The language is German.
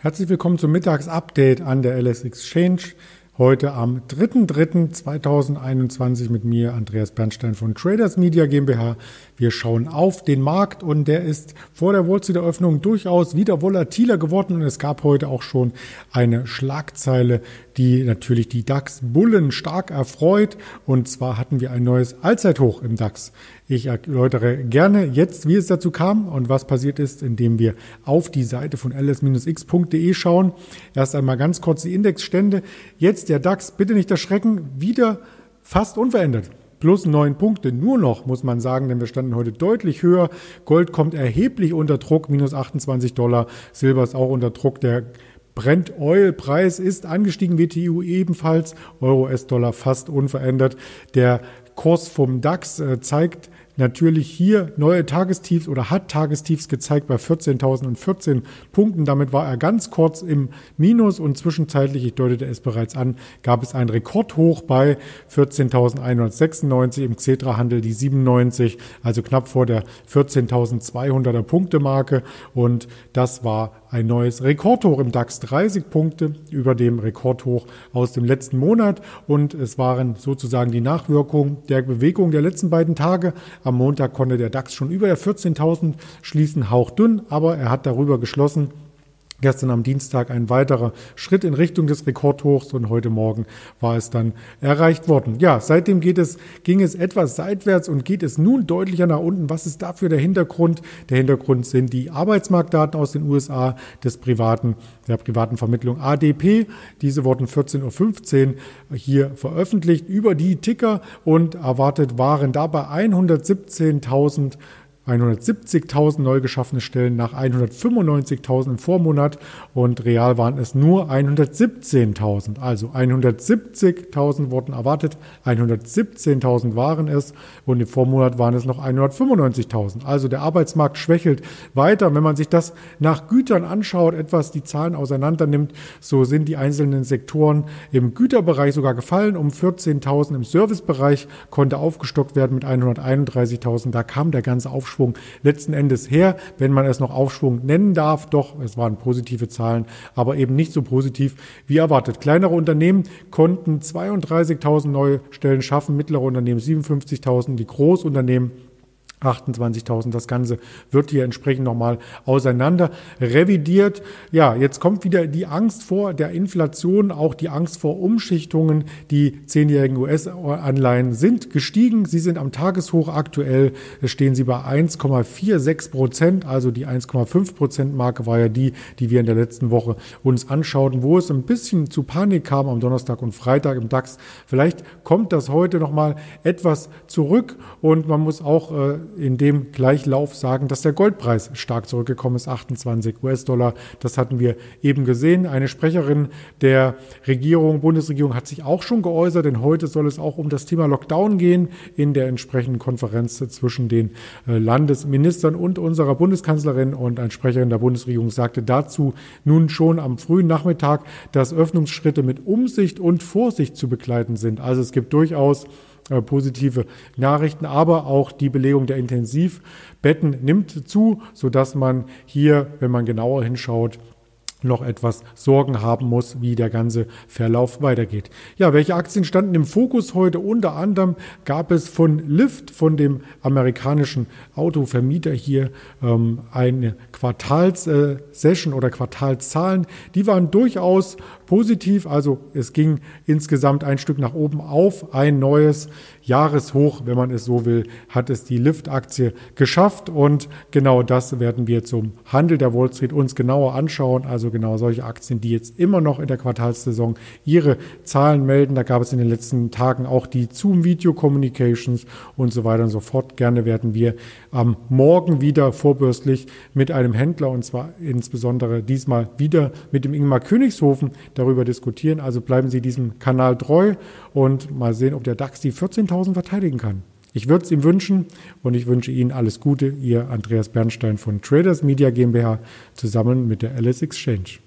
Herzlich willkommen zum Mittagsupdate an der LS Exchange. Heute am 3.3.2021 mit mir, Andreas Bernstein von Traders Media GmbH. Wir schauen auf den Markt und der ist vor der Wall Street Eröffnung durchaus wieder volatiler geworden und es gab heute auch schon eine Schlagzeile, die natürlich die DAX-Bullen stark erfreut und zwar hatten wir ein neues Allzeithoch im DAX. Ich erläutere gerne jetzt, wie es dazu kam und was passiert ist, indem wir auf die Seite von ls-x.de schauen. Erst einmal ganz kurz die Indexstände. Jetzt der DAX, bitte nicht erschrecken, wieder fast unverändert plus neun Punkte nur noch, muss man sagen, denn wir standen heute deutlich höher. Gold kommt erheblich unter Druck, minus 28 Dollar. Silber ist auch unter Druck. Der Brent Oil Preis ist angestiegen, WTU ebenfalls, Euro US-Dollar fast unverändert. Der Kurs vom DAX äh, zeigt natürlich hier neue Tagestiefs oder hat Tagestiefs gezeigt bei 14.014 Punkten. Damit war er ganz kurz im Minus und zwischenzeitlich, ich deutete es bereits an, gab es ein Rekordhoch bei 14.196 im Xetra-Handel, die 97, also knapp vor der 14.200er Punkte Marke und das war ein neues Rekordhoch im DAX, 30 Punkte über dem Rekordhoch aus dem letzten Monat und es waren sozusagen die Nachwirkungen der Bewegung der letzten beiden Tage. Am Montag konnte der DAX schon über der 14.000 schließen, hauchdünn, aber er hat darüber geschlossen. Gestern am Dienstag ein weiterer Schritt in Richtung des Rekordhochs und heute Morgen war es dann erreicht worden. Ja, seitdem geht es, ging es etwas seitwärts und geht es nun deutlicher nach unten. Was ist dafür der Hintergrund? Der Hintergrund sind die Arbeitsmarktdaten aus den USA des privaten, der privaten Vermittlung ADP. Diese wurden 14.15 Uhr hier veröffentlicht über die Ticker und erwartet waren dabei 117.000 170.000 neu geschaffene Stellen nach 195.000 im Vormonat und real waren es nur 117.000. Also 170.000 wurden erwartet, 117.000 waren es und im Vormonat waren es noch 195.000. Also der Arbeitsmarkt schwächelt weiter. Wenn man sich das nach Gütern anschaut, etwas die Zahlen auseinander nimmt, so sind die einzelnen Sektoren im Güterbereich sogar gefallen. Um 14.000 im Servicebereich konnte aufgestockt werden mit 131.000. Da kam der ganze Aufschwung Aufschwung letzten Endes her, wenn man es noch Aufschwung nennen darf. Doch, es waren positive Zahlen, aber eben nicht so positiv wie erwartet. Kleinere Unternehmen konnten 32.000 neue Stellen schaffen, mittlere Unternehmen 57.000, die Großunternehmen 28.000. Das Ganze wird hier entsprechend nochmal auseinander revidiert. Ja, jetzt kommt wieder die Angst vor der Inflation, auch die Angst vor Umschichtungen. Die zehnjährigen US-Anleihen sind gestiegen. Sie sind am Tageshoch aktuell, stehen sie bei 1,46 Prozent. Also die 1,5 Prozent Marke war ja die, die wir in der letzten Woche uns anschauten, wo es ein bisschen zu Panik kam am Donnerstag und Freitag im DAX. Vielleicht kommt das heute nochmal etwas zurück und man muss auch äh, in dem Gleichlauf sagen, dass der Goldpreis stark zurückgekommen ist, 28 US-Dollar. Das hatten wir eben gesehen. Eine Sprecherin der Regierung, Bundesregierung hat sich auch schon geäußert, denn heute soll es auch um das Thema Lockdown gehen in der entsprechenden Konferenz zwischen den äh, Landesministern und unserer Bundeskanzlerin. Und ein Sprecherin der Bundesregierung sagte dazu nun schon am frühen Nachmittag, dass Öffnungsschritte mit Umsicht und Vorsicht zu begleiten sind. Also es gibt durchaus äh, positive Nachrichten, aber auch die Belegung der Intensivbetten nimmt zu, sodass man hier, wenn man genauer hinschaut, noch etwas Sorgen haben muss, wie der ganze Verlauf weitergeht. Ja, welche Aktien standen im Fokus heute? Unter anderem gab es von Lyft, von dem amerikanischen Autovermieter hier, ähm, eine Quartalssession oder Quartalszahlen. Die waren durchaus positiv. Also es ging insgesamt ein Stück nach oben auf. Ein neues Jahreshoch, wenn man es so will, hat es die Lyft-Aktie geschafft. Und genau das werden wir zum Handel der Wall Street uns genauer anschauen. Also genau solche Aktien, die jetzt immer noch in der Quartalssaison ihre Zahlen melden. Da gab es in den letzten Tagen auch die Zoom Video Communications und so weiter und so fort. Gerne werden wir am Morgen wieder vorbürstlich mit einem Händler und zwar insbesondere diesmal wieder mit dem Ingmar Königshofen darüber diskutieren. Also bleiben Sie diesem Kanal treu und mal sehen, ob der DAX die 14.000 verteidigen kann. Ich würde es ihm wünschen und ich wünsche Ihnen alles Gute. Ihr Andreas Bernstein von Traders Media GmbH zusammen mit der Alice Exchange.